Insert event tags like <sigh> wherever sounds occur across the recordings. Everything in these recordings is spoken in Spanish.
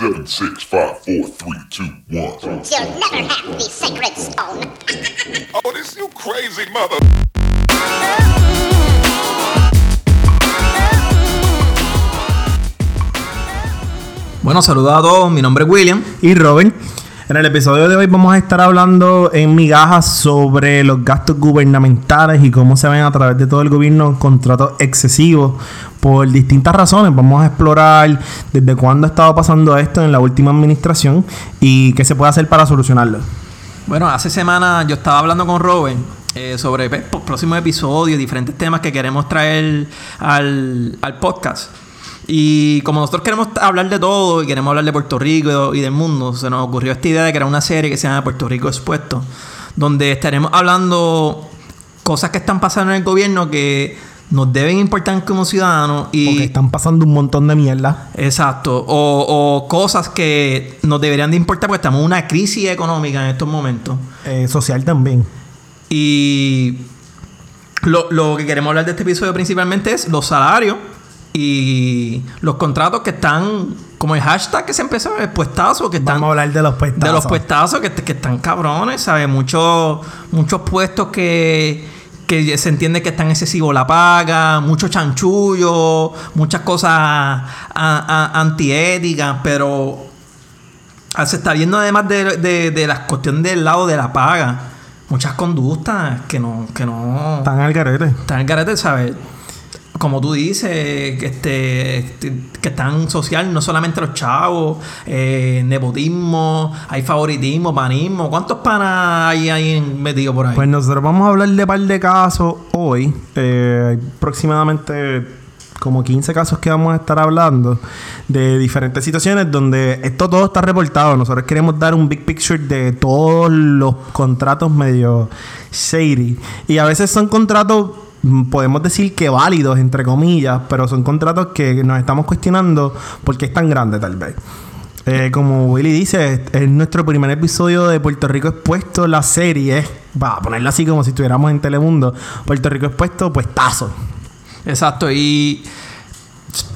Seven, six, five, four, three, two, one. You'll never have the sacred stone. <laughs> Oh, this you crazy mother. Bueno, saludos a todos. Mi nombre es William. y Robin. En el episodio de hoy vamos a estar hablando en migajas sobre los gastos gubernamentales y cómo se ven a través de todo el gobierno contratos excesivos por distintas razones. Vamos a explorar desde cuándo ha estado pasando esto en la última administración y qué se puede hacer para solucionarlo. Bueno, hace semanas yo estaba hablando con Robin eh, sobre pues, próximos episodios, diferentes temas que queremos traer al, al podcast. Y como nosotros queremos hablar de todo y queremos hablar de Puerto Rico y del mundo, se nos ocurrió esta idea de crear una serie que se llama Puerto Rico Expuesto, donde estaremos hablando cosas que están pasando en el gobierno que nos deben importar como ciudadanos y Porque están pasando un montón de mierda. Exacto. O, o cosas que nos deberían de importar porque estamos en una crisis económica en estos momentos. eh, social también. Y lo, lo que queremos hablar de este episodio principalmente es los salarios y los contratos que están, como el hashtag que se empezó, el puestazo, que están... Vamos a hablar de los puestazos. De los puestazos que, que están cabrones, ¿sabes? Muchos, muchos puestos que, que se entiende que están excesivos la paga, mucho chanchullo, muchas cosas antiéticas, pero se está viendo además de, de, de la cuestión del lado de la paga, muchas conductas que no, que no Están al garete. están en carete, ¿sabes? Como tú dices, que, este, este, que están social, no solamente los chavos, eh, nepotismo, hay favoritismo, panismo. ¿Cuántos panas hay ahí metidos por ahí? Pues nosotros vamos a hablar de par de casos hoy. Eh, aproximadamente como 15 casos que vamos a estar hablando de diferentes situaciones donde esto todo está reportado. Nosotros queremos dar un big picture de todos los contratos medio shady. Y a veces son contratos, podemos decir que válidos, entre comillas, pero son contratos que nos estamos cuestionando porque es tan grande tal vez. Eh, como Willy dice, es- es nuestro primer episodio de Puerto Rico Expuesto, la serie. Va a ponerlo así como si estuviéramos en Telemundo. Puerto Rico Expuesto, puestazo. Exacto, y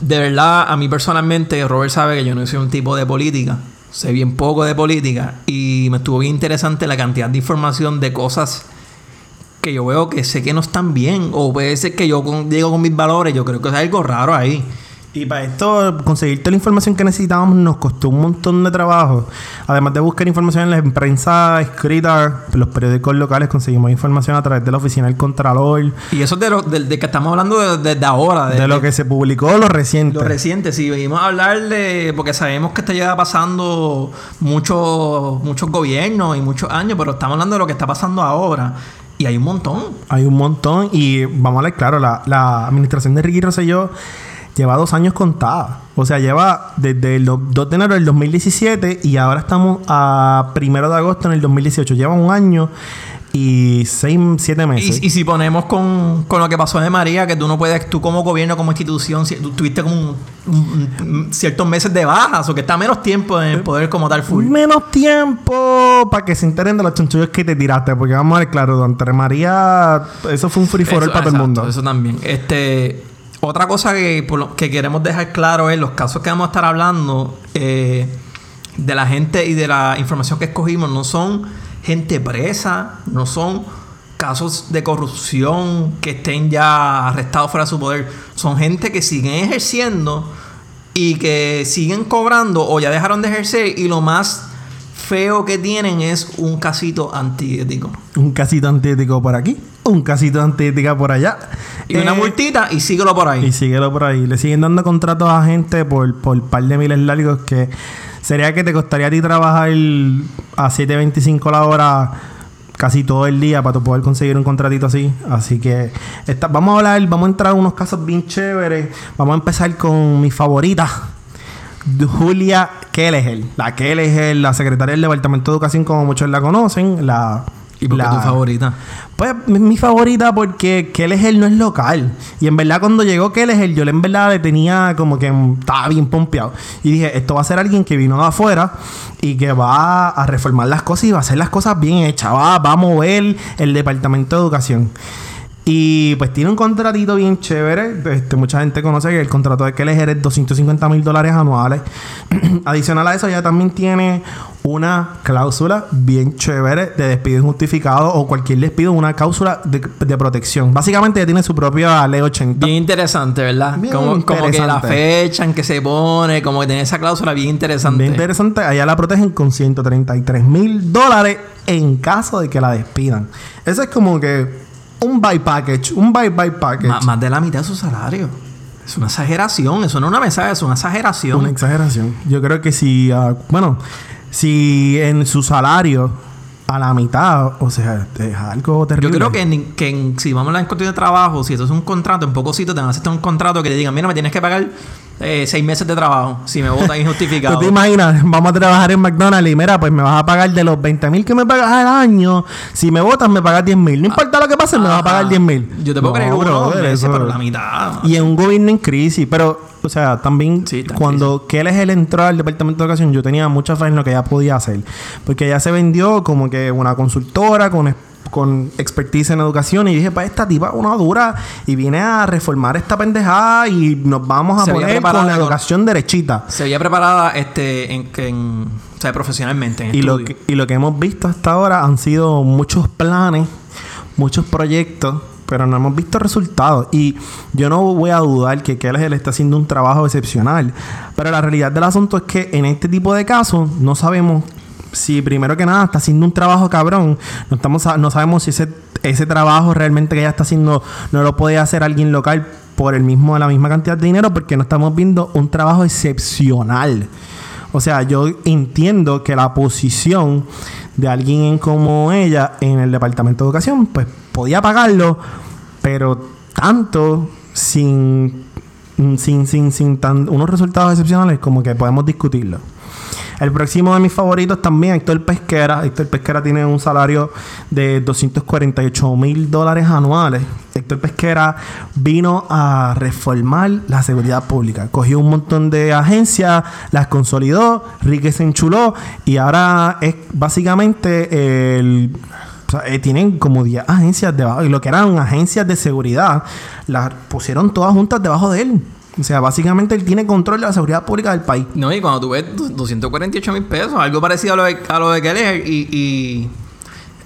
de verdad, a mí personalmente, Robert sabe que yo no soy un tipo de política, sé bien poco de política, y me estuvo bien interesante la cantidad de información de cosas que yo veo que sé que no están bien, o puede ser que yo con, llego con mis valores, yo creo que es algo raro ahí. Y para esto, conseguir toda la información que necesitábamos nos costó un montón de trabajo. Además de buscar información en la prensa escrita, los periódicos locales, conseguimos información a través de la oficina del Contralor, Y eso es de lo de, de que estamos hablando desde de, ahora, de, lo que se publicó, lo reciente. Lo reciente, sí, venimos a hablar de. Porque sabemos que está ya pasando muchos muchos gobiernos y muchos años, pero estamos hablando de lo que está pasando ahora. Y hay un montón. Hay un montón y vamos a hablar claro, la, la administración de Ricky Rosselló lleva dos años contada. O sea, lleva desde el do- 2 de enero del 2017 y ahora estamos a primero de agosto en el 2018. Lleva un año y seis, siete meses. Y, y si ponemos con, con lo que pasó de María, que tú no puedes, tú como gobierno, como institución, si, tú tuviste como un- un- un- ciertos meses de bajas, o que está menos tiempo en el poder como tal full. Menos tiempo para que se enteren de los chanchullos que te tiraste. Porque vamos a ver claro, Don María, eso fue un free for all para todo el mundo. Eso también. Este, otra cosa que, por lo que queremos dejar claro es los casos que vamos a estar hablando eh, de la gente y de la información que escogimos. No son gente presa, no son casos de corrupción que estén ya arrestados fuera de su poder. Son gente que siguen ejerciendo y que siguen cobrando o ya dejaron de ejercer y lo más feo que tienen es un casito antiético. Un casito antiético por aquí, un casito antiética por allá. Y una Eh, multita y síguelo por ahí. Y síguelo por ahí. Le siguen dando contratos a gente por, por par de miles largos que sería que te costaría a ti trabajar a 7.25 la hora casi todo el día para tú poder conseguir un contratito así. Así que esta- vamos a hablar, vamos a entrar a unos casos bien chéveres. Vamos a empezar con mi favorita. Julia Kelleher. La Kelleher, la secretaria del Departamento de Educación, como muchos la conocen. La, ¿Y por qué la- tu favorita? pues mi, favorita porque Kelleher no es local. Y en verdad cuando llegó Kelleher yo en verdad le tenía como que estaba bien pompeado. Y dije, esto va a ser alguien que vino de afuera y que va a reformar las cosas y va a hacer las cosas bien hechas. Va, va a mover el departamento de educación. Y pues tiene un contratito bien chévere. Este, mucha gente conoce que el contrato de Kelleher es 250 mil dólares anuales. <clears throat> Adicional a eso, ella también tiene una cláusula bien chévere de despido injustificado o cualquier despido, una cláusula de, de protección. Básicamente ella tiene su propia ley 80. Bien interesante, ¿verdad? Bien como, como que la interesante. fecha en que se pone, como que tiene esa cláusula bien interesante. Bien interesante. Allá la protegen con 133 mil dólares en caso de que la despidan. Eso es como que un buy package, un buy buy package. Más de la mitad de su salario. Es una exageración, eso no es una mensaje, es una exageración. Una exageración. Yo creo que si, ah, bueno, si en su salario a la mitad, o sea, es algo Yo terrible. creo que, en- que en- si vamos a hablar en cuestión de trabajo, si eso es un contrato, en pocos sitios te van a hacer un contrato que te digan, mira, me tienes que pagar eh, seis meses de trabajo si me votan <laughs> injustificado. ¿Tú te imaginas? Vamos a trabajar en McDonald's y mira, pues me vas a pagar de los 20 mil que me pagas al año. Si me votas, me pagas 10 mil. No importa lo que pase, me vas a pagar Ajá. 10 mil. Yo te puedo creer brother, meses, eso- pero la mitad. Y en un gobierno en crisis. Pero, o sea, también Sí, cuando él es el entró al Departamento de Educación, yo tenía mucha fe en lo que ella podía hacer. Porque ella se vendió como que una consultora con, con expertise en educación. Y dije, pues esta tipa una dura. Y vine a reformar esta pendejada y nos vamos a Se poner con la con- educación derechita. Se veía preparada este, en, en- o sea, profesionalmente. En Y lo, que, y lo que hemos visto hasta ahora han sido muchos planes, muchos proyectos, pero no hemos visto resultados. Y yo no voy a dudar que Kelly le está haciendo un trabajo excepcional. Pero la realidad del asunto es que en este tipo de casos no sabemos si primero que nada está haciendo un trabajo cabrón. No, estamos, no sabemos si ese, ese trabajo realmente que ella está haciendo no lo puede hacer alguien local por el mismo, la misma cantidad de dinero porque no estamos viendo un trabajo excepcional. O sea, yo entiendo que la posición de alguien como ella en el departamento de educación, pues podía pagarlo, pero tanto sin, sin, sin, sin tan, unos resultados excepcionales como que podemos discutirlo. El próximo de mis favoritos también, Héctor Pesquera. Héctor Pesquera tiene un salario de 248 mil dólares anuales. Héctor Pesquera vino a reformar la seguridad pública. Cogió un montón de agencias, las consolidó, Rique se enchuló y ahora es básicamente el... o sea, eh, tienen como 10 agencias debajo, y lo que eran agencias de seguridad, las pusieron todas juntas debajo de él. O sea, básicamente él tiene control de la seguridad pública del país. No, y cuando tú ves du- 248 mil pesos, algo parecido a lo de, a lo de Keller, y, y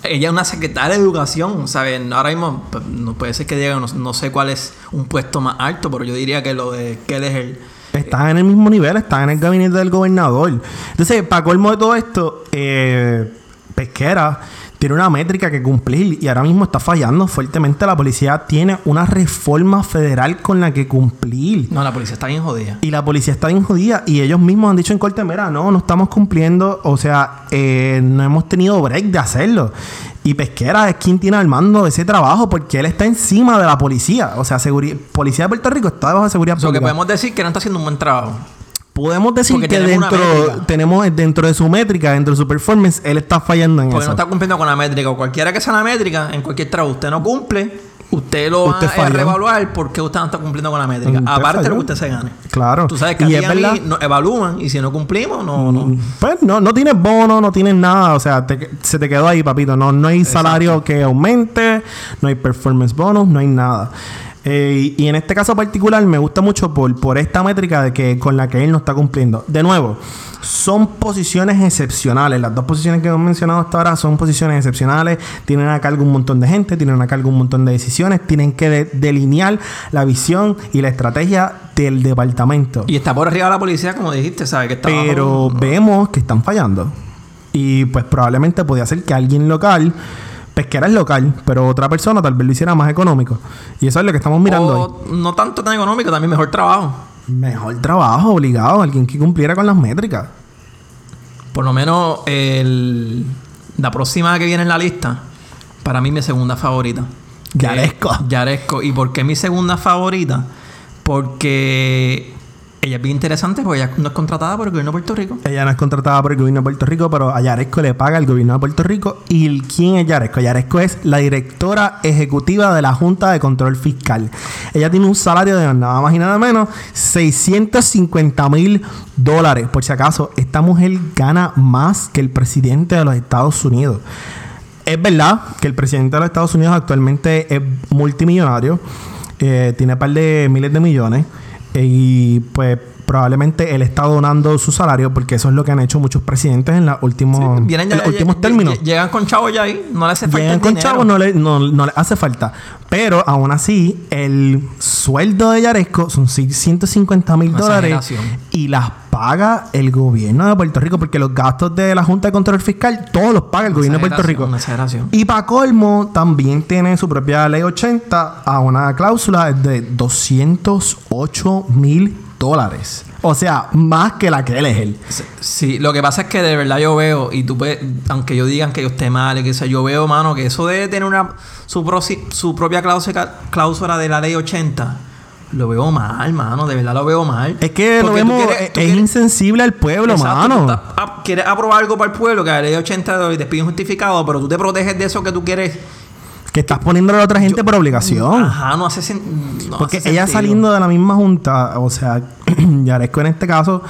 ella es una secretaria de educación, ¿sabes? Ahora mismo pues, no puede ser que diga, no, no sé cuál es un puesto más alto, pero yo diría que lo de Keller Están en el mismo nivel, están en el gabinete del gobernador. Entonces, para colmo de todo esto, eh, Pesquera tiene una métrica que cumplir y ahora mismo está fallando fuertemente. La policía tiene una reforma federal con la que cumplir. No, la policía está bien jodida. Y la policía está bien jodida y ellos mismos han dicho en corte, mira, no, no estamos cumpliendo, o sea, eh, no hemos tenido break de hacerlo. Y Pesquera es quien tiene al mando de ese trabajo porque él está encima de la policía. O sea, policía de Puerto Rico está debajo de seguridad O sea, que pública. podemos decir que no está haciendo un buen trabajo. Podemos decir Porque que tenemos dentro tenemos dentro de su métrica, dentro de su performance, él está fallando en Porque eso. no está cumpliendo con la métrica. O cualquiera que sea la métrica, en cualquier trabajo, usted no cumple, usted lo Usted va a reevaluar porque usted no está cumpliendo con la métrica. Usted Aparte de lo que usted se gane. Claro. Tú sabes que Y es a mí verdad. nos evalúan y si no cumplimos, no, no. Pues no, no tienes bono, no tienes nada. O sea, te- se te quedó ahí, papito. No, no hay salario que aumente, no hay performance bonus, no hay nada. Eh, y, en este caso particular me gusta mucho por, por esta métrica de que con la que él no está cumpliendo. De nuevo, son posiciones excepcionales. Las dos posiciones que hemos mencionado hasta ahora son posiciones excepcionales. Tienen a cargo un montón de gente, tienen a cargo un montón de decisiones, tienen que de- delinear la visión y la estrategia del departamento. Y está por arriba de la policía, como dijiste, ¿sabes? Que está Pero bajo- vemos que están fallando. Y pues probablemente podría ser que alguien local, pesquera es local, pero otra persona tal vez lo hiciera más económico. Y eso es lo que estamos mirando hoy. No tanto tan económico, también mejor trabajo. Mejor trabajo, obligado, alguien que cumpliera con las métricas. Por lo menos el, la próxima que viene en la lista, para mí mi segunda favorita. Yaresco. es Yaresco. ¿Y por qué mi segunda favorita? Porque ella es bien interesante porque ella no es contratada por el gobierno de Puerto Rico. Ella no es contratada por el gobierno de Puerto Rico, pero a Yaresco le paga el gobierno de Puerto Rico. ¿Y quién es Yaresco? Yaresco es la directora ejecutiva de la Junta de Control Fiscal. Ella tiene un salario de nada más y nada menos 650 mil dólares. Por si acaso, esta mujer gana más que el presidente de los Estados Unidos. Es verdad que el presidente de los Estados Unidos actualmente es multimillonario, eh, tiene un par de miles de millones y pues probablemente él está donando su salario porque eso es lo que han hecho muchos presidentes en, los últimos, Vienen ya- en los ya- últimos ya- términos. Llegan con chavo ya ahí, no le hace falta Llegan con dinero. chavos, no le, no, no le hace falta. Pero aún así, el sueldo de Yaresco son 650 mil dólares y las paga el gobierno de Puerto Rico porque los gastos de la Junta de Control Fiscal todos los paga el Una gobierno de Puerto Rico. Y para colmo, también tiene su propia ley 80 a una cláusula de 208 mil dólares. O sea, más que la que él es él. Sí, lo que pasa es que de verdad yo veo, y tú puedes, aunque yo digan que yo esté mal, y que sea, yo veo, mano, que eso de tener una su, prosi- su propia cláusula, cláusula de la ley 80, lo veo mal, mano, de verdad lo veo mal. Es que lo Porque vemos, quieres- es, tú es quieres- insensible al pueblo, Exacto, mano. estás- ah, quieres aprobar algo para el pueblo, que la ley 80 y despido injustificado, pero tú te proteges de eso que tú quieres. Que estás poniéndole a la otra gente por obligación. Ajá, no hace, sen- no Porque hace ella sentido. saliendo de la misma junta, o sea, <clears throat> Yaresco en este caso,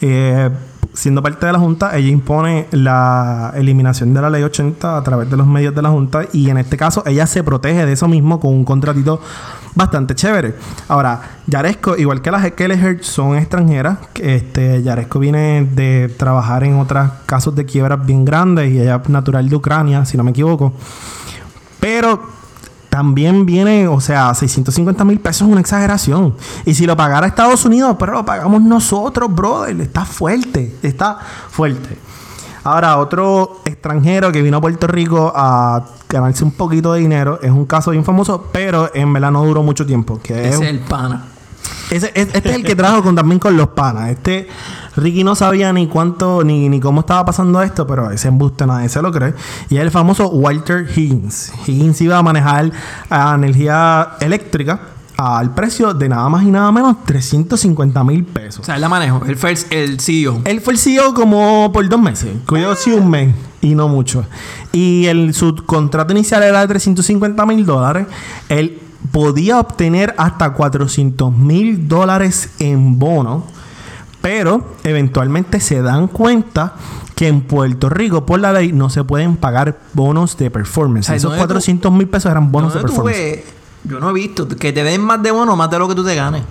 eh, siendo parte de la junta, ella impone la eliminación de la ley 80 a través de los medios de la junta y en este caso ella se protege de eso mismo con un contratito bastante chévere. Ahora, Yaresco, igual que las Kelleher, son extranjeras. Este, Yaresco viene de trabajar en otros casos de quiebras bien grandes y ella es natural de Ucrania, si no me equivoco. Pero también viene, o sea, 650 mil pesos es una exageración. Y si lo pagara Estados Unidos, pero lo pagamos nosotros, brother. Está fuerte, está fuerte. Ahora, otro extranjero que vino a Puerto Rico a ganarse un poquito de dinero es un caso bien famoso, pero en verdad no duró mucho tiempo. Que es, es el pana. Ese- es- este es el que trajo con, también con los panas. Este Ricky no sabía ni cuánto ni, ni cómo estaba pasando esto, pero ese embuste nadie se lo cree. Y es el famoso Walter Higgins. Higgins iba a manejar energía eléctrica al precio de nada más y nada menos 350 mil pesos. O sea, él la manejo. Él fue el, el CEO. Él fue el CEO como por dos meses. Cuidado sí un mes y no mucho. Y el, su contrato inicial era de 350 mil dólares. Él podía obtener hasta 400 mil dólares en bono. Pero eventualmente se dan cuenta que en Puerto Rico, por la ley, no se pueden pagar bonos de performance. Esos ¿dónde tú- 400 mil pesos eran bonos de ¿Dónde tú performance. ves? Yo no he visto que te den más de bono, más de lo que tú te ganes.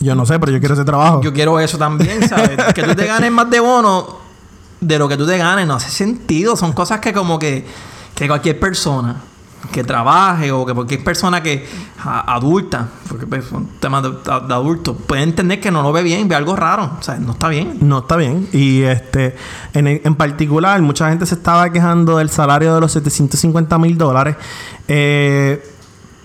Yo no sé, pero yo quiero ese trabajo. Yo quiero eso también, ¿sabes? <laughs> que tú te ganes más de bono de lo que tú te ganes. No hace sentido. Son cosas que como que, que cualquier persona que trabaje o que cualquier persona que adulta, porque pues, son temas de, de adultos, puede entender que no lo ve bien, ve algo raro. O sea, no está bien. No está bien. Y este, en, en particular, mucha gente se estaba quejando del salario de los 750 mil dólares eh,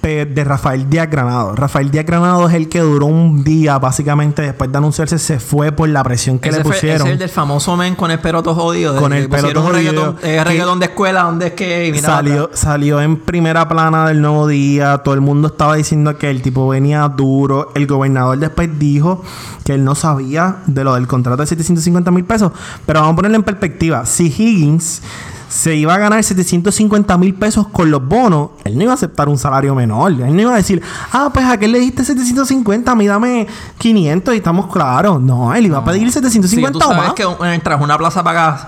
de Rafael Díaz Granado. Rafael Díaz Granado es el que duró un día, básicamente, después de anunciarse, se fue por la presión que Ese le fue- pusieron. ese es el del famoso men con el pelo todo jodido. Con el pelo todo jodido. reggaetón, eh, reggaetón de escuela, donde es que... mira, Salió, atrás. salió en primera plana del nuevo día. Todo el mundo estaba diciendo que el tipo venía duro. El gobernador después dijo que él no sabía de lo del contrato de 750 mil pesos. Pero vamos a ponerlo en perspectiva. Si Higgins se iba a ganar 750 mil pesos con los bonos, él no iba a aceptar un salario menor. Él no iba a decir, ah, pues a qué le diste 750, a mí dame 500 y estamos claros. No, él iba a pedir Sí, 750 tú o sabes más. que mientras una plaza pagas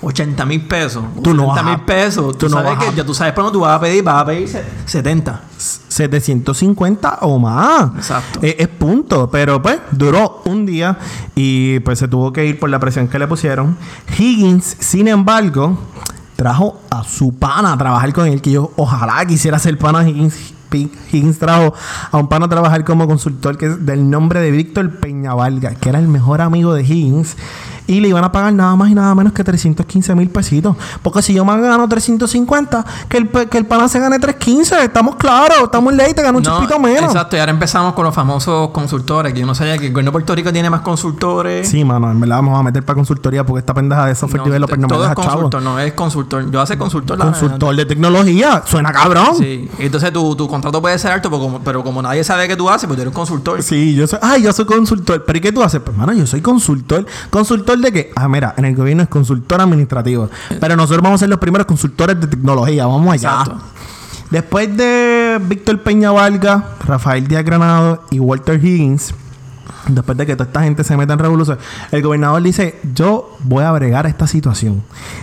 80 mil pesos, Tú no 80 vas a- mil pesos, tú, tú no sabes que ya tú sabes por dónde tú vas a pedir, vas a pedir se- 70. 750 o más. Exacto. Eh, es punto. Pero pues duró un día y pues se tuvo que ir por la presión que le pusieron. Higgins, sin embargo, trajo a su pana a trabajar con él, que yo ojalá quisiera ser pana Higgins. Higgins trajo a un pana a trabajar como consultor que es del nombre de Víctor Peñavalga, que era el mejor amigo de Higgins. Y le iban a pagar nada más y nada menos que 315 mil pesitos. Porque si yo me gano 350, que el, que el pana se gane 315. Estamos claros, estamos en ley, te gano un No, chispito menos. Exacto, y ahora empezamos con los famosos consultores, que yo no sabía que el gobierno de Puerto Rico tiene más consultores. Sí, mano, en verdad vamos a meter para consultoría porque esta pendeja de software No, developer no me todo es deja chavo. consultor, no es consultor. Yo hace consultor. Consultor de tecnología, suena cabrón. Sí, entonces tu, tu contrato puede ser alto, pero como, pero como nadie sabe qué tú haces, pues tú eres consultor. Sí, yo soy, ay, yo soy consultor. ¿Pero y qué tú haces? Pues, mano, yo soy consultor. ¿Consultor de qué? Ah, mira, en el gobierno es consultor administrativo. Pero nosotros vamos a ser los primeros consultores de tecnología. Vamos allá. Exacto. Después de Víctor Peña Valga, Rafael Díaz Granado y Walter Higgins, después de que toda esta gente se meta en revolución, el gobernador dice, yo voy a bregar esta situación.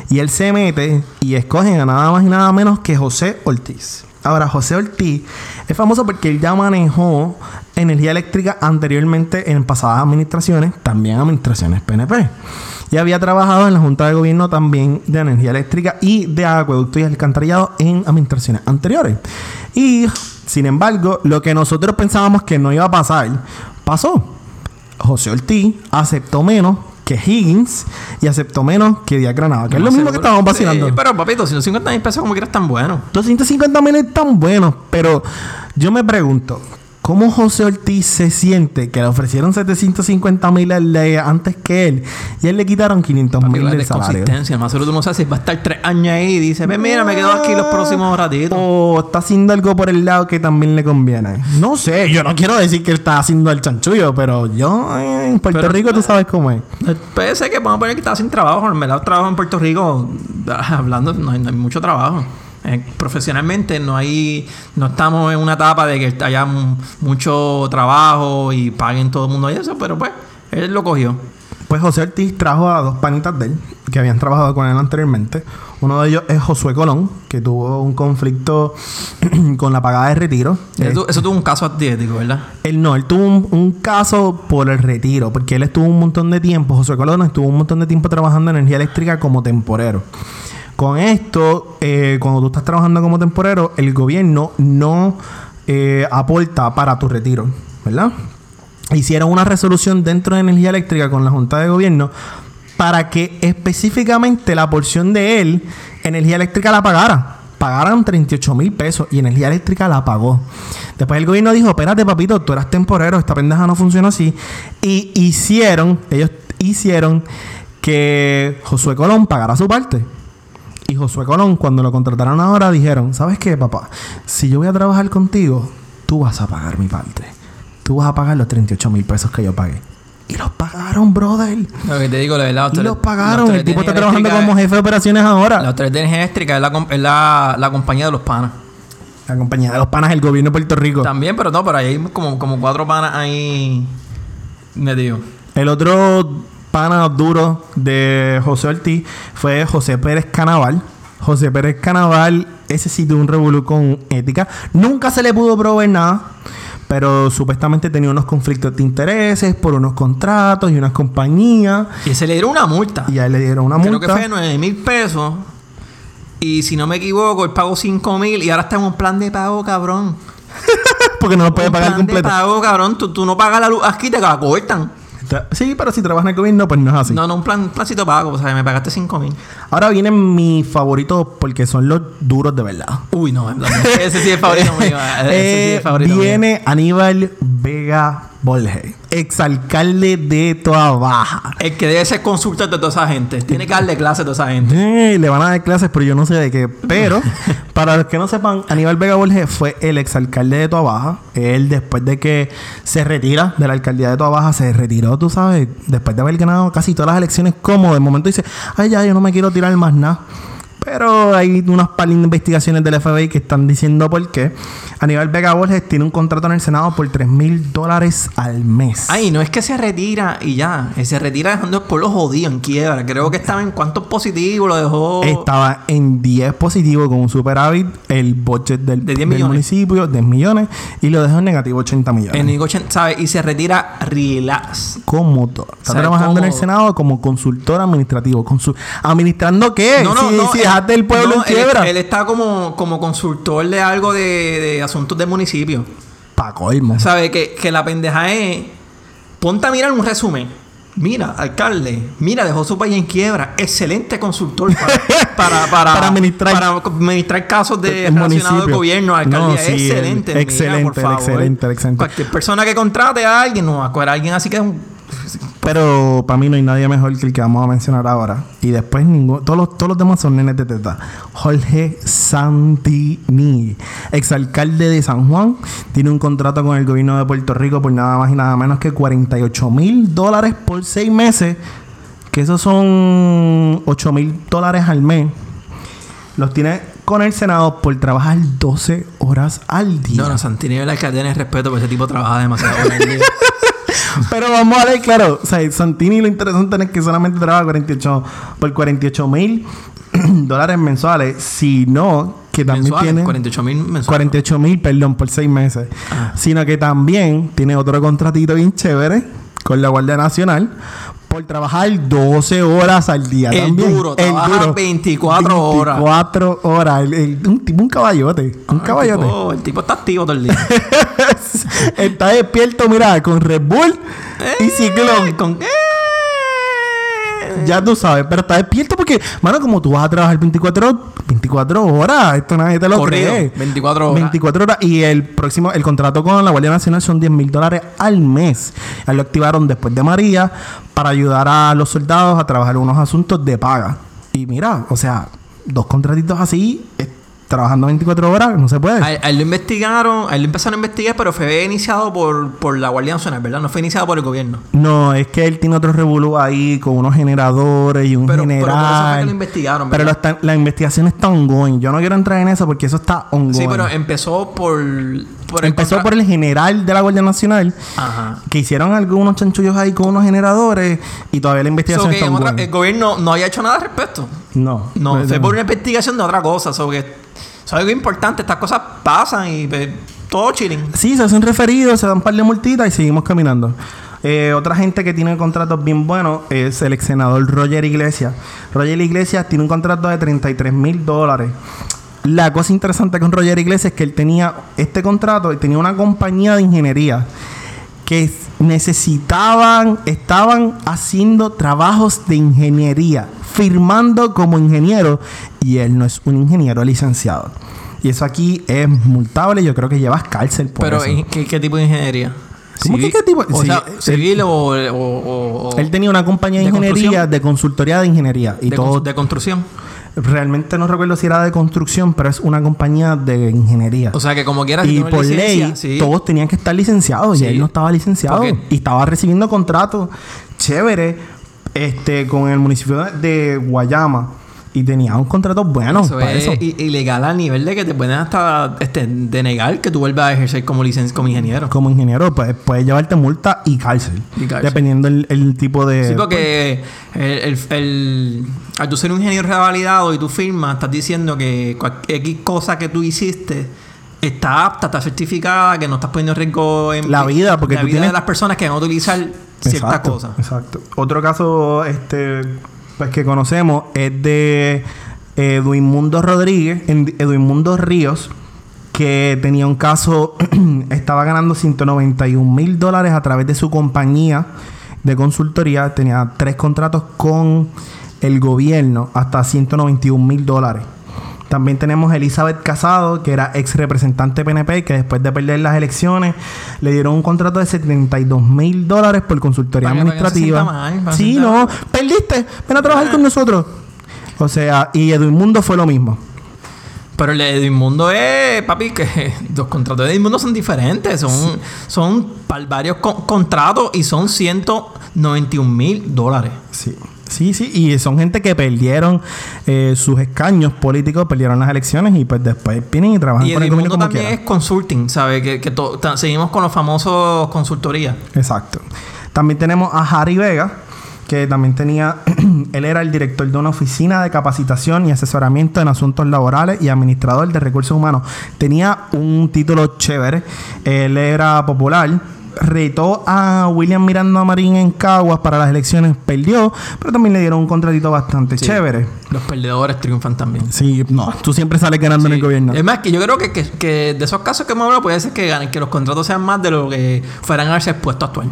Y él se mete y escogen a nada más y nada menos que José Ortiz. Ahora, José Ortiz es famoso porque él ya manejó energía eléctrica anteriormente en pasadas administraciones, también administraciones PNP. Y había trabajado en la Junta de Gobierno también de Energía Eléctrica y de Acueducto y Alcantarillado en administraciones anteriores. Y, sin embargo, lo que nosotros pensábamos que no iba a pasar, pasó. José Ortiz aceptó menos que Higgins y aceptó menos que Díaz Granada, que es lo mismo que estábamos vacilando. Sí, pero papito, 150 mil pesos como quieras tan bueno. 250 mil están buenos, pero yo me pregunto, ¿cómo José Ortiz se siente que le ofrecieron 750 mil antes que él y él le quitaron 500 Papi, mil del salario? Más seguro tú no sabes si va a estar tres años ahí y dice, "Ve, mira, me quedo aquí los próximos ratitos. O está haciendo algo por el lado que también le conviene. No sé, yo no quiero decir que él está haciendo el chanchullo, pero yo eh, en Puerto Pero- Rico tú sabes cómo es. Puede ser que vamos a poner que está sin trabajo. En verdad, trabajo en Puerto Rico, <laughs> hablando, no hay, no hay mucho trabajo. Eh, profesionalmente no hay, no estamos en una etapa de que haya mu- mucho trabajo y paguen todo el mundo y eso, pero pues, él lo cogió. Pues José Ortiz trajo a dos panitas de él que habían trabajado con él anteriormente. Uno de ellos es Josué Colón, que tuvo un conflicto <clears throat> con la pagada de retiro. Eso, eso tuvo un caso atlético, ¿verdad? Él no, él tuvo un, un caso por el retiro, porque él estuvo un montón de tiempo, José Colón estuvo un montón de tiempo trabajando en energía eléctrica como temporero. Con esto, eh, cuando tú estás trabajando como temporero, el gobierno no eh, aporta para tu retiro, ¿verdad? Hicieron una resolución dentro de energía eléctrica con la Junta de Gobierno para que específicamente la porción de él, energía eléctrica la pagara. Pagaran 38 mil pesos y energía eléctrica la pagó. Después el gobierno dijo, espérate papito, tú eras temporero, esta pendeja no funciona así. Y hicieron, ellos hicieron que Josué Colón pagara su parte. Y Josué Colón, cuando lo contrataron ahora, dijeron, ¿sabes qué, papá? Si yo voy a trabajar contigo, tú vas a pagar mi parte. Tú vas a pagar los 38 mil pesos que yo pagué. Y los pagaron, brother. Lo que te digo, la verdad. Y los pagaron. El tipo está trabajando como jefe de operaciones ahora. La La, autoridad de energía eléctrica es la, com- es la, la compañía de los panas. compañía de los panas del gobierno de Puerto Rico. También, pero no, pero ahí hay como, como cuatro panas ahí metidos. El otro pana duro de José Ortiz fue José Pérez Canaval. José Pérez Canaval, ese sí tuvo un revolú con ética. Nunca se le pudo probar nada, pero supuestamente tenía unos conflictos de intereses por unos contratos y unas compañías. Y se le dieron una multa. Y a él le dieron una Creo multa. que fue de 9 mil pesos. Y si no me equivoco, él pagó 5 mil y ahora está en un plan de pago, cabrón. <laughs> porque no lo puede un pagar plan completo. de pago, cabrón. Tú, tú no pagas la luz aquí, te la cortan. Sí, pero si trabajas en el gobierno, pues no es así. No, no, un plan, plancito de pago. O sea, me pagaste 5 mil. Ahora vienen mis favoritos porque son los duros de verdad. Uy, no, ese sí es favorito mío. <laughs> Ese sí Eh, es favorito mío. viene Aníbal Vega Borges, exalcalde de Toa Baja. El que debe ser consultor de toda esa gente. Tiene que darle clase a toda esa gente. Le van a dar clases, pero yo no sé de qué. Pero, <laughs> para los que no sepan, Aníbal Vega Borges fue el exalcalde de Toa Baja. Él, después de que se retira de la alcaldía de Toa Baja, se retiró, tú sabes, después de haber ganado casi todas las elecciones, como de momento dice, ay, ya, yo no me quiero tirar más nada. Pero hay unas par de investigaciones del FBI que están diciendo por qué. Aníbal Vega Borges tiene un contrato en el Senado por 3 mil dólares al mes. Ay, no es que se retira y ya. Él se retira dejando el pueblo jodido en quiebra. Creo que estaba en cuántos positivos lo dejó. Estaba en 10 positivo con un superávit el budget del, De 10 del municipio, 10 millones, y lo dejó en negativo 80 millones. En Nico Chen- ¿sabes? Y se retira relax. cómodo. Está ¿Sabe trabajando en el? Senado como consultor administrativo. ¿Administrando qué? si si él- dejaste el pueblo no, en él- quiebra. Él, está como, como consultor de algo de, de asuntos del municipio. Pa' colmo. ¿Sabes? Que, que la pendeja es. Ponte a mirar un resumen. Mira, alcalde, mira, dejó su país en quiebra. Excelente consultor para, <laughs> para, para, Para administrar- para administrar casos de El relacionados al gobierno, alcaldía. No, sí, excelente. el- mira, excelente, por favor. excelente, excelente. Cualquier persona que contrate a alguien, no va a alguien así que es un. Pero para mí no hay nadie mejor que el que vamos a mencionar ahora. Y después ninguno, todos los, todos los demás son nenes de teta. Jorge Santini, exalcalde de San Juan, tiene un contrato con el gobierno de Puerto Rico por nada más y nada menos que 48 mil dólares por seis meses. Que esos son 8 mil dólares al mes. Los tiene con el Senado por trabajar 12 horas al día. No, no, Santini, la que tiene respeto porque ese tipo trabaja demasiado horas al día. <laughs> <laughs> Pero vamos a ver, claro. O sea, Santini lo interesante es que solamente trabaja 48 por 48 mil <clears throat> dólares mensuales, sino que también Mensuales, tiene 48 mil mensuales. 48 mil, perdón, por seis meses. Ah. Sino que también tiene otro contratito bien chévere con la Guardia Nacional por trabajar 12 horas al día El también. duro, trabaja 24 horas. 24 horas. El- el- un tipo, un caballote. Un Ah, caballote. El tipo, el tipo está activo todo el día. <laughs> Está despierto, mira, con Red Bull y Eh, Ciclón. con- eh. Ya tú sabes, pero está despierto porque, mano, como tú vas a trabajar 24, 24 horas, esto nadie te lo Corrido, cree. 24 horas. 24 horas. Y el próximo, el contrato con la Guardia Nacional son 10 mil dólares al mes. A él lo activaron después de María para ayudar a los soldados a trabajar unos asuntos de paga. Y mira, o sea, dos contratitos así, trabajando 24 horas, no se puede. A a él lo investigaron, a él lo empezaron a investigar, pero fue iniciado por, por la Guardia Nacional, ¿verdad? No fue iniciado por el gobierno. No, es que él tiene otro revolú ahí con unos generadores y un Pero- pero por general. eso fue que lo investigaron, Pero ¿verdad? lo está- la investigación está ongoing. Yo no quiero entrar en eso porque eso está ongoing. Sí, pero empezó por. Por Empezó por el general de la Guardia Nacional Ajá. que hicieron algunos chanchullos ahí con unos generadores y todavía la So investigación que está otra- el gobierno no había hecho nada al respecto. No. No, fue por una investigación de otra cosa. So que, so algo importante, estas cosas pasan y pues, todo chilling. Sí, se hacen referidos, se dan un par de multitas y seguimos caminando. Eh, otra gente que tiene contratos bien buenos es el ex senador Roger Iglesias. Roger Iglesias tiene un contrato de 33 mil dólares. La cosa interesante con Roger Iglesias es que él tenía este contrato y tenía una compañía de ingeniería que necesitaban, estaban haciendo trabajos de ingeniería, firmando como ingeniero y él no es un ingeniero licenciado. Y eso aquí es multable, yo creo que llevas cárcel por Pero, eso. ¿y ¿qué, qué tipo de ingeniería? ¿Cómo que Civil- qué tipo? O Sí, sea, civil o, o, o- o- Él tenía una compañía de, ¿De ingeniería, de consultoría de ingeniería. Y de, todo. de construcción. Realmente no recuerdo si era de construcción, pero es una compañía de ingeniería. O sea, que como quieras, y por ley, sí. todos tenían que estar licenciados. Sí. Y él no estaba licenciado. Y estaba recibiendo contratos chéveres este, con el municipio de Guayama. Y tenía un contrato bueno Eso para es eso. i- ilegal a nivel de que te pueden hasta este, denegar que tú vuelvas a ejercer como licencia como ingeniero. Como ingeniero, pues puedes llevarte multa y cárcel. Y cárcel. Dependiendo el, el tipo de. Sí, porque el, el, el- al tú ser un ingeniero revalidado y tú firmas, estás diciendo que cualquier X cosa que tú hiciste está apta, está certificada, que no estás poniendo en riesgo en La vida, porque la tú vida tienes- de las personas que van a utilizar ciertas Exacto, cosas. Exacto. Otro caso este, pues, que conocemos es de Edwin Mundo Rodríguez, Edwin Mundo Ríos, que tenía un caso, <clears throat> estaba ganando 191 mil dólares a través de su compañía de consultoría, tenía tres contratos con el gobierno hasta 191 mil dólares. También tenemos a Elizabeth Casado, que era ex representante PNP, que después de perder las elecciones le dieron un contrato de 72 mil dólares por consultoría Para que- para que administrativa. mal, para sí, no, perdiste, ven a trabajar con nosotros. O sea, y Edwin Mundo fue lo mismo. Pero el de Edmundo es, papi, que <laughs> los contratos de Edmundo son diferentes. Son, son para varios con- contratos y son 191 mil dólares. Sí. Sí, sí, y son gente que perdieron eh, sus escaños políticos, perdieron las elecciones y pues después vienen y trabajan Y con el Edmundo gobierno como también quieran. es consulting, ¿sabes? Que, seguimos con los famosos consultorías. Exacto. También tenemos a Harry Vega, que también tenía, <clears throat> él era el director de una oficina de capacitación y asesoramiento en asuntos laborales y administrador de recursos humanos. Tenía un título chévere, él era popular. Retó a William Miranda Marín en Caguas para las elecciones, perdió, pero también le dieron un contratito bastante Sí. chévere. Los perdedores triunfan también. Sí, no, tú siempre sales ganando en el gobierno. Es más, que yo creo que, que- que de esos casos que hemos hablado puede ser que ganen, que los contratos sean más de lo que fueran a haberse expuesto actual.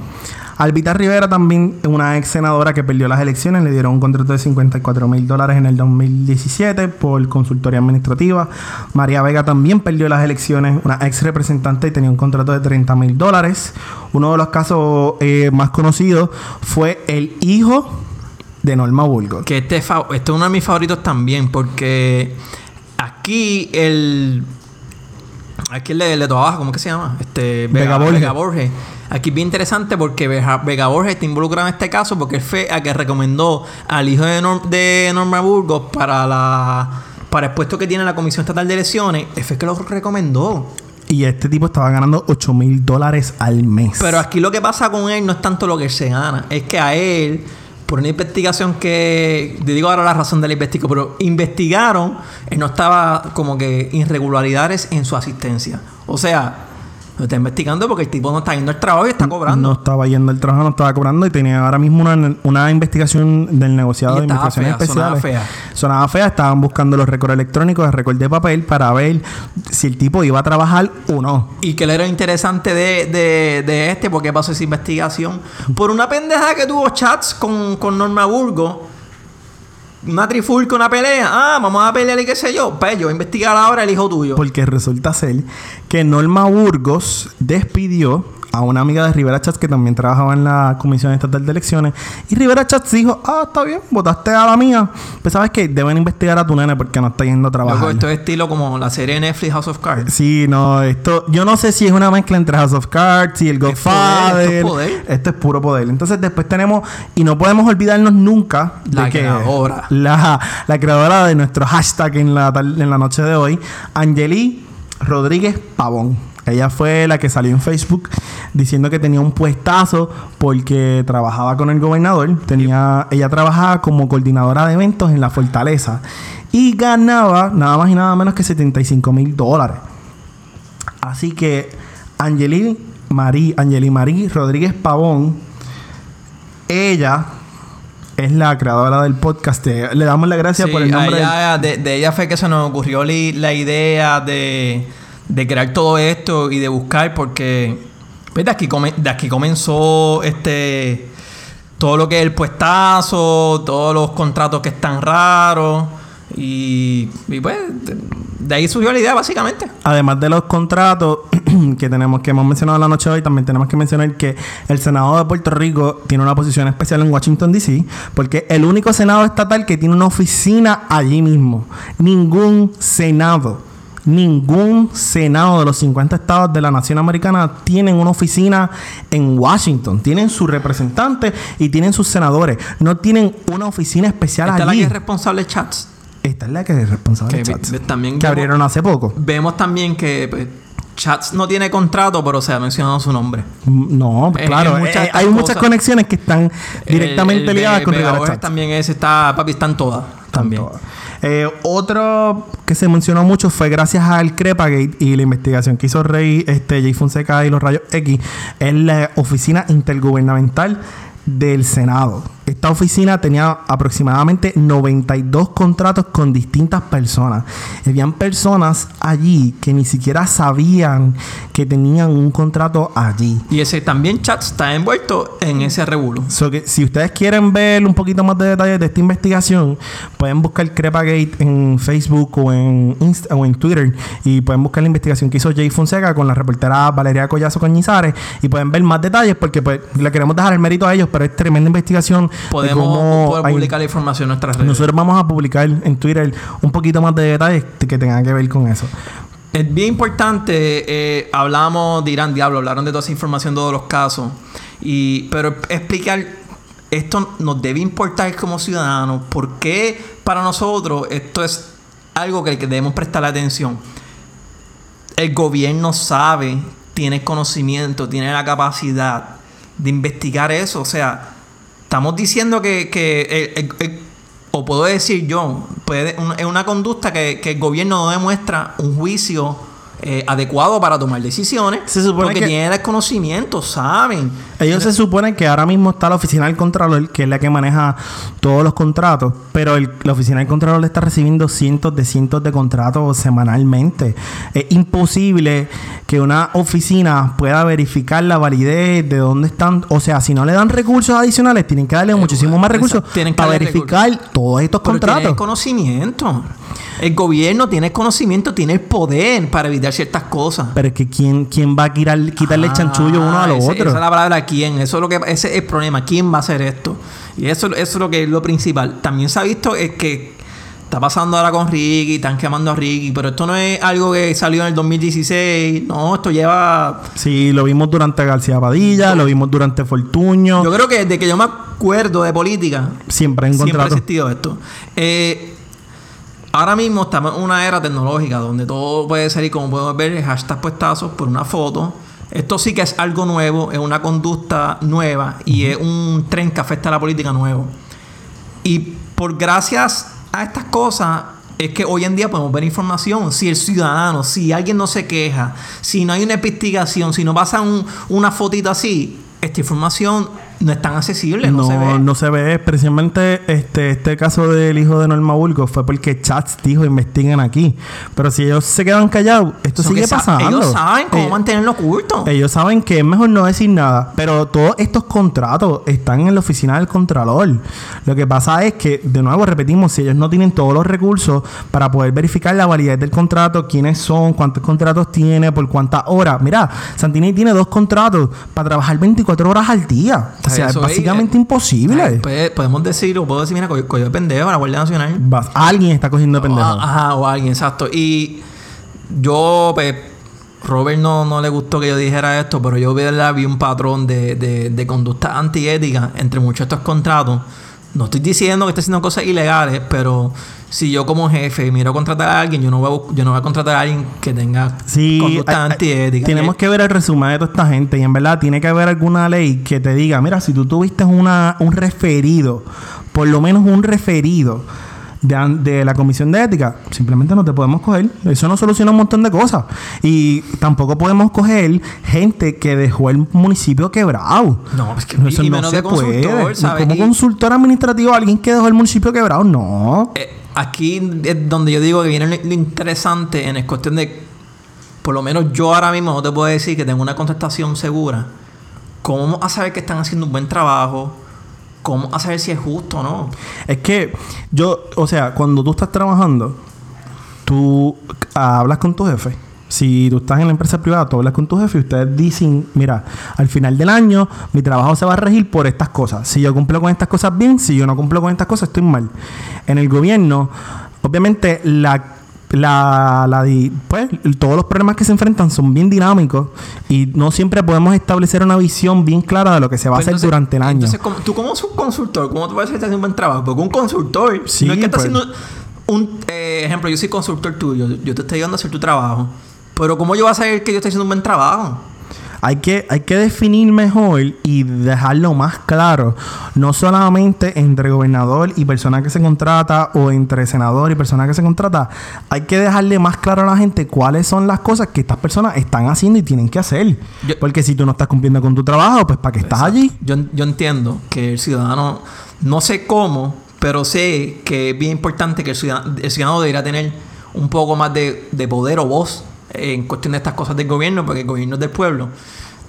Albita Rivera también, una ex senadora que perdió las elecciones, le dieron un contrato de 54 mil dólares en el 2017 por consultoría administrativa. María Vega también perdió las elecciones, una ex representante y tenía un contrato de 30 mil dólares. Uno de los casos eh, más conocidos fue el hijo de Norma Burgos. Que este, fa- este es uno de mis favoritos también, porque aquí el. Aquí el de, el de ¿cómo que se llama? Este, Vega Borges. Vega Borges. Aquí es bien interesante porque Vega, Borges está involucrado en este caso porque él fue a que recomendó al hijo de, Norm- de Norma Burgos para la para el puesto que tiene la Comisión Estatal de Elecciones. Él fue que lo recomendó. Y este tipo estaba ganando 8 mil dólares al mes. Pero aquí lo que pasa con él no es tanto lo que se gana, es que a él, por una investigación que. Te digo ahora la razón de la investigación, pero investigaron, él no estaba como que irregularidades en su asistencia. O sea, lo está investigando porque el tipo no está yendo al trabajo y está cobrando. No estaba yendo al trabajo, no estaba cobrando y tenía ahora mismo una, una investigación del negociado Y de investigaciones fea, sonaba especiales. fea. Sonaba fea, estaban buscando los récords electrónicos, el récord de papel para ver si el tipo iba a trabajar o no. Y que le era interesante de, de, de este, porque pasó esa investigación. Por una pendeja que tuvo chats con, con Norma Burgo. Una trifulca, una pelea. Ah, vamos a pelear y qué sé yo. Pues yo voy a investigar ahora el hijo tuyo. Porque resulta ser que Norma Burgos despidió a una amiga de Rivera Chats que también trabajaba en la Comisión Estatal de Elecciones. Y Rivera Chats dijo, ah, está bien, votaste a la mía. Pues sabes que deben investigar a tu nene porque no está yendo a Loco, trabajar. esto es estilo como la serie de Netflix House of Cards. Sí, no, esto, yo no sé si es una mezcla entre House of Cards y el poder, Godfather. esto es poder. Esto es puro poder. Entonces después tenemos, y no podemos olvidarnos nunca de La que creadora. La, la creadora de nuestro hashtag en la, en la noche de hoy, Angeli Rodríguez Pavón. Ella fue la que salió en Facebook diciendo que tenía un puestazo porque trabajaba con el gobernador. Tenía, ella trabajaba como coordinadora de eventos en la fortaleza y ganaba nada más y nada menos que 75 mil dólares. Así que Angeli Marí, Angeli Marí Rodríguez Pavón, ella es la creadora del podcast. Le damos las gracias Sí, por el nombre. del- ella- de, de ella fue que se nos ocurrió la idea de, de crear todo esto y de buscar porque pues, de, aquí comenzó este todo lo que es el puestazo, todos los contratos que están raros y, y pues de, ahí surgió la idea básicamente. Además de los contratos <clears throat> que tenemos que hemos mencionado en la noche de hoy, también tenemos que mencionar que el Senado de Puerto Rico tiene una posición especial en Washington DC, porque es el único Senado estatal que tiene una oficina allí mismo. Ningún Senado, ningún Senado de los 50 estados de la nación americana tienen una oficina en Washington. Tienen sus representantes y tienen sus senadores. No tienen una oficina especial Esta es la allí. que es responsable chats. Esta es la que es responsable Que chats, también que vemos- abrieron hace poco. Vemos también que pues, Chats no tiene contrato, pero se ha mencionado su nombre. Mm, No, pues Eh, claro. en muchas eh, hay cosas. muchas conexiones que están directamente El- el ligadas con Rivera Chats. también está, papi, están todas. También. Todas. Eh, otro que se mencionó mucho fue gracias al Crepagate y la investigación que hizo Rey, este, Jay Fonseca y los Rayos X, es la oficina intergubernamental del Senado. Esta oficina tenía aproximadamente 92 contratos con distintas personas. Habían personas allí que ni siquiera sabían que tenían un contrato allí. Y ese también Chats está envuelto en ese revuelo. So que si ustedes quieren ver un poquito más de detalles de esta investigación, pueden buscar Crepagate en Facebook o en Inst- o en Twitter y pueden buscar la investigación que hizo Jay Fonseca con la reportera Valeria Collazo Coñizares y pueden ver más detalles porque pues le queremos dejar el mérito a ellos, pero es tremenda investigación. De Podemos cómo hay- publicar la información en nuestras redes. nosotros vamos a publicar en Twitter un poquito más de detalles que tengan que ver con eso. Es bien importante, eh, hablamos, dirán, diablo, hablaron de toda esa información de todos los casos. Y, pero explicar, esto nos debe importar como ciudadanos. ¿Por qué para nosotros esto es algo que que debemos prestar atención? El gobierno sabe, tiene conocimiento, tiene la capacidad de investigar eso. O sea, estamos diciendo que, que el- el- el- o puedo decir yo, es una conducta que, que el gobierno no demuestra un juicio eh, adecuado para tomar decisiones. Se supone porque que- tienen el conocimiento, saben. Ellos se supone que ahora mismo está la oficina del Contralor, que es la que maneja todos los contratos, pero el- la oficina del Contralor está recibiendo cientos de cientos de contratos semanalmente. Es imposible que una oficina pueda verificar la validez de dónde están. O sea, si no le dan recursos adicionales, tienen que darle muchísimos más recursos exacto, tienen que para verificar todos estos Pero tiene el contratos. conocimiento. El gobierno tiene el conocimiento, tiene el poder para evitar ciertas cosas. Pero es que ¿quién, quién va a quitar- quitarle el chanchullo uno a Ah, los otros? Esa es la palabra quién. Eso es lo que ese es el problema. ¿Quién va a hacer esto? Y eso, eso es lo que es lo principal. También se ha visto es que está pasando ahora con Ricky, están quemando a Ricky, pero esto no es algo que salió en el 2016. No, esto lleva. Sí, lo vimos durante García Padilla, lo vimos durante Fortuño. Yo creo que desde que yo me acuerdo de política, siempre siempre ha existido esto. Eh, ahora mismo estamos en una era tecnológica donde todo puede salir, como podemos ver, hashtag puestazos por una foto. Esto sí que es algo nuevo, es una conducta nueva y es un tren que afecta a la política nuevo. Y por gracias a estas cosas es que hoy en día podemos ver información. Si el ciudadano, si alguien no se queja, si no hay una investigación, si no pasa un- una fotita así, esta información no es tan accesible, no, No, se ve. no se ve. Precisamente este, este caso del hijo de Norma Burgos fue porque Chats dijo investiguen aquí. Pero si ellos se quedan callados, esto sigue pasando. Ellos saben cómo Eh, mantenerlo oculto. Ellos saben que es mejor no decir nada, pero todos estos contratos están en la oficina del Contralor. Lo que pasa es que, de nuevo repetimos, si ellos no tienen todos los recursos para poder verificar la validez del contrato, quiénes son, cuántos contratos tiene, por cuántas horas. Mira, Santini tiene dos contratos para trabajar 24 horas al día. O sea, es básicamente eh, imposible. Pues, podemos decir, o puedo decir, mira, coño, coño de pendejo, la Guardia Nacional. Vas- alguien está cogiendo de pendejo. O- Ajá, o alguien, exacto. Y yo, pues, Robert no, no le gustó que yo dijera esto, pero yo ¿verdad? vi un patrón de, de, de conducta antiética entre muchos de estos contratos. No estoy diciendo que esté haciendo cosas ilegales, pero si yo como jefe miro a contratar a alguien, yo no voy a, yo no voy a contratar a alguien que tenga Sí, conducta antiética. tenemos que ver el resumen de toda esta gente y en verdad tiene que haber alguna ley que te diga, mira, si tú tuviste una, un referido, por lo menos un referido de, la comisión de ética, simplemente no te podemos coger. Eso no soluciona un montón de cosas. Y tampoco podemos coger gente que dejó el municipio quebrado. No, es que- Eso y no menos se de puede. ¿sabes? Como consultor administrativo, alguien que dejó el municipio quebrado, no. Eh, aquí es donde yo digo que viene lo, lo interesante en es cuestión de, por lo menos yo ahora mismo no te puedo decir que tengo una contestación segura. ¿Cómo vamos a saber que están haciendo un buen trabajo? ¿Cómo a saber si es justo o no? Es que yo, o sea, cuando tú estás trabajando, tú hablas con tu jefe. Si tú estás en la empresa privada, tú hablas con tu jefe y ustedes dicen, mira, al final del año mi trabajo se va a regir por estas cosas. Si yo cumplo con estas cosas bien, si yo no cumplo con estas cosas, estoy mal. En el gobierno, obviamente, la, la, la di- pues, todos los problemas que se enfrentan son bien dinámicos y no siempre podemos establecer una visión bien clara de lo que se va a Pues hacer entonces- durante el año. Entonces, como- tú como subconsultor, ¿cómo tú puedes decir que estás haciendo un buen trabajo? Porque un consultor, Sí, no es que está pues. haciendo un eh, ejemplo, yo soy consultor tuyo, yo te estoy ayudando a hacer tu trabajo. Pero ¿cómo yo voy a saber que yo estoy haciendo un buen trabajo? Hay que, hay que definir mejor y dejarlo más claro. No solamente entre gobernador y persona que se contrata o entre senador y persona que se contrata. Hay que dejarle más claro a la gente cuáles son las cosas que estas personas están haciendo y tienen que hacer. Yo- Porque si tú no estás cumpliendo con tu trabajo, pues ¿para qué estás allí? Yo, yo entiendo que el ciudadano, no sé cómo, pero sé que es bien importante que el ciudadano, el ciudadano debería tener un poco más de, de poder o voz en cuestión de estas cosas del gobierno, porque el gobierno es del pueblo.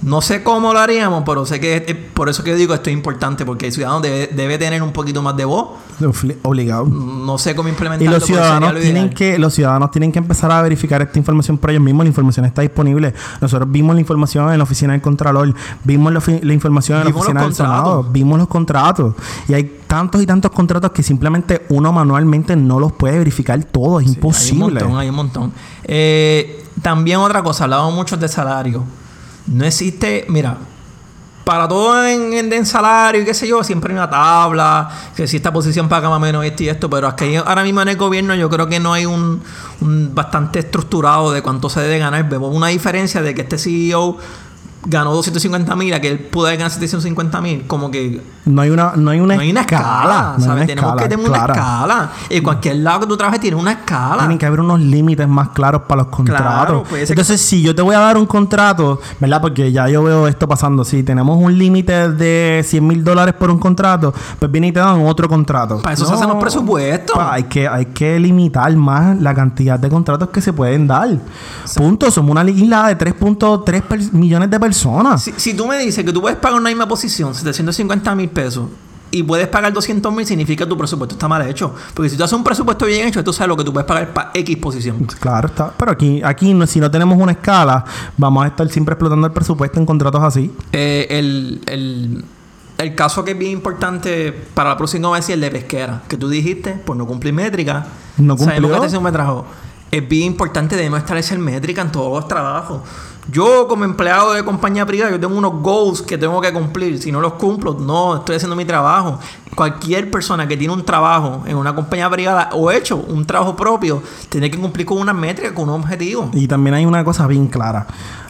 No sé cómo lo haríamos, pero sé que es- por eso que digo esto es importante, porque el ciudadano debe, debe tener un poquito más de voz. Obli- Obligado. No sé cómo Y implementarlo. los pero sería ciudadanos lo tienen ideal. que los ciudadanos tienen que empezar a verificar esta información por ellos mismos. La información está disponible. Nosotros vimos la información en la oficina del Contralor, vimos la, la información en la oficina del los. Senado, vimos los contratos. Y hay tantos y tantos contratos que simplemente uno manualmente no los puede verificar todos. Es Sí, Hay un imposible. montón, hay un montón. Eh, también otra cosa, hablábamos mucho de salario. No existe, mira, para todo en, en, en salario y qué sé yo, siempre hay una tabla, que si esta posición paga más o menos esto y esto, pero aquí ahora mismo en el gobierno yo creo que no hay un bastante estructurado de cuánto se debe ganar. Vemos una diferencia de que este CEO ganó 250 mil, a que él pudo haber ganado 750 mil, como que No hay una, no hay una no hay una escala, no una Tenemos escala que tener clara. una escala. En cualquier lado que tú trabajes tiene una escala. Tienen que haber unos límites más claros para los contratos. Claro, pues, Entonces, si yo te voy a dar un contrato, ¿verdad? Porque ya yo veo esto pasando. Si tenemos un límite de 100 mil dólares por un contrato, pues viene y te dan otro contrato. Para eso se hacen los presupuestos. Pa, hay, que, hay que limitar más la cantidad de contratos que se pueden dar. Punto. Somos una isla de 3.3 per- millones de personas. Si, si tú me dices que tú puedes pagar una misma posición, 750 mil pesos, y puedes pagar 200 mil, significa que tu presupuesto está mal hecho. Porque si tú haces un presupuesto bien hecho, tú sabes lo que tú puedes pagar para X posición. Claro está. Pero aquí, aquí no- si no tenemos una escala, vamos a estar siempre explotando el presupuesto en contratos así. Eh, el, el, el caso que es bien importante para la próxima vez es el de pesquera, que tú dijiste, por no cumplir métrica. No cumplió. que este es un trabajo. Es bien importante, debemos establecer métrica en todos los trabajos. Yo como empleado de compañía privada, yo tengo unos goals que tengo que cumplir. Si no los cumplo, no estoy haciendo mi trabajo. Cualquier persona que tiene un trabajo en una compañía privada o hecho un trabajo propio, tiene que cumplir con una métrica, con un objetivo. Y también hay una cosa bien clara.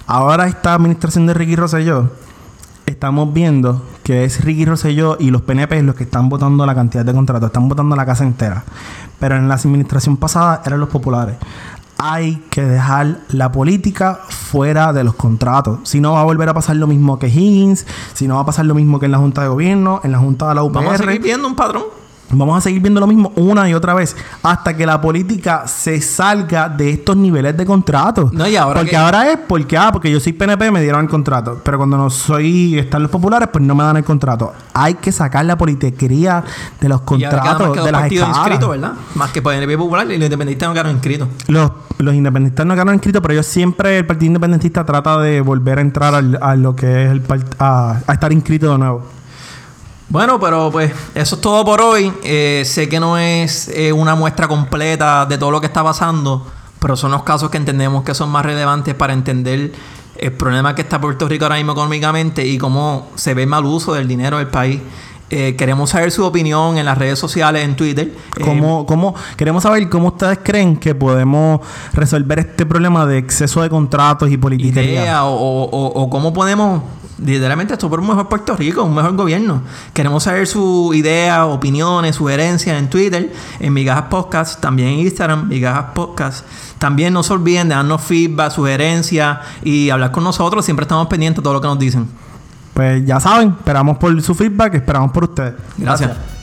Ahora esta administración de Ricky Rosselló, estamos viendo que es Ricky Rosselló y los PNP los que están votando la cantidad de contratos, están votando la casa entera. Pero en la administración pasada eran los populares. Hay que dejar la política fuera de los contratos. Si no va a volver a pasar lo mismo que Higgins, si no va a pasar lo mismo que en la Junta de Gobierno, en la Junta de la UPR. Vamos a seguir viendo un patrón. Vamos a seguir viendo lo mismo una y otra vez hasta que la política se salga de estos niveles de contrato. No, y ahora porque que- ahora es porque ah, porque yo soy PNP me dieron el contrato, pero cuando no soy están los populares pues no me dan el contrato. Hay que sacar la politiquería de los contratos que de las inscritos, ¿verdad? Más que PNP Popular y los independentistas no quedaron inscritos. Los, los independentistas no quedaron inscritos, pero ellos siempre el Partido Independentista trata de volver a entrar al- a lo que es el part- a, a estar inscrito de nuevo. Bueno, pero pues eso es todo por hoy. Eh, sé que no es eh, una muestra completa de todo lo que está pasando, pero son los casos que entendemos que son más relevantes para entender el problema que está Puerto Rico ahora mismo económicamente y cómo se ve el mal uso del dinero del país. Eh, queremos saber su opinión en las redes sociales, en Twitter. Eh, ¿Cómo, cómo- queremos saber cómo ustedes creen que podemos resolver este problema de exceso de contratos y idea o, o- o- o cómo podemos literalmente esto por un mejor Puerto Rico, un mejor gobierno. Queremos saber su idea, opiniones, sugerencias en Twitter, en Migajas Podcast, también en Instagram, Migajas Podcast. También no se olviden de darnos feedback, sugerencias y hablar con nosotros. Siempre estamos pendientes de todo lo que nos dicen. Pues ya saben, esperamos por su feedback, esperamos por ustedes. Gracias.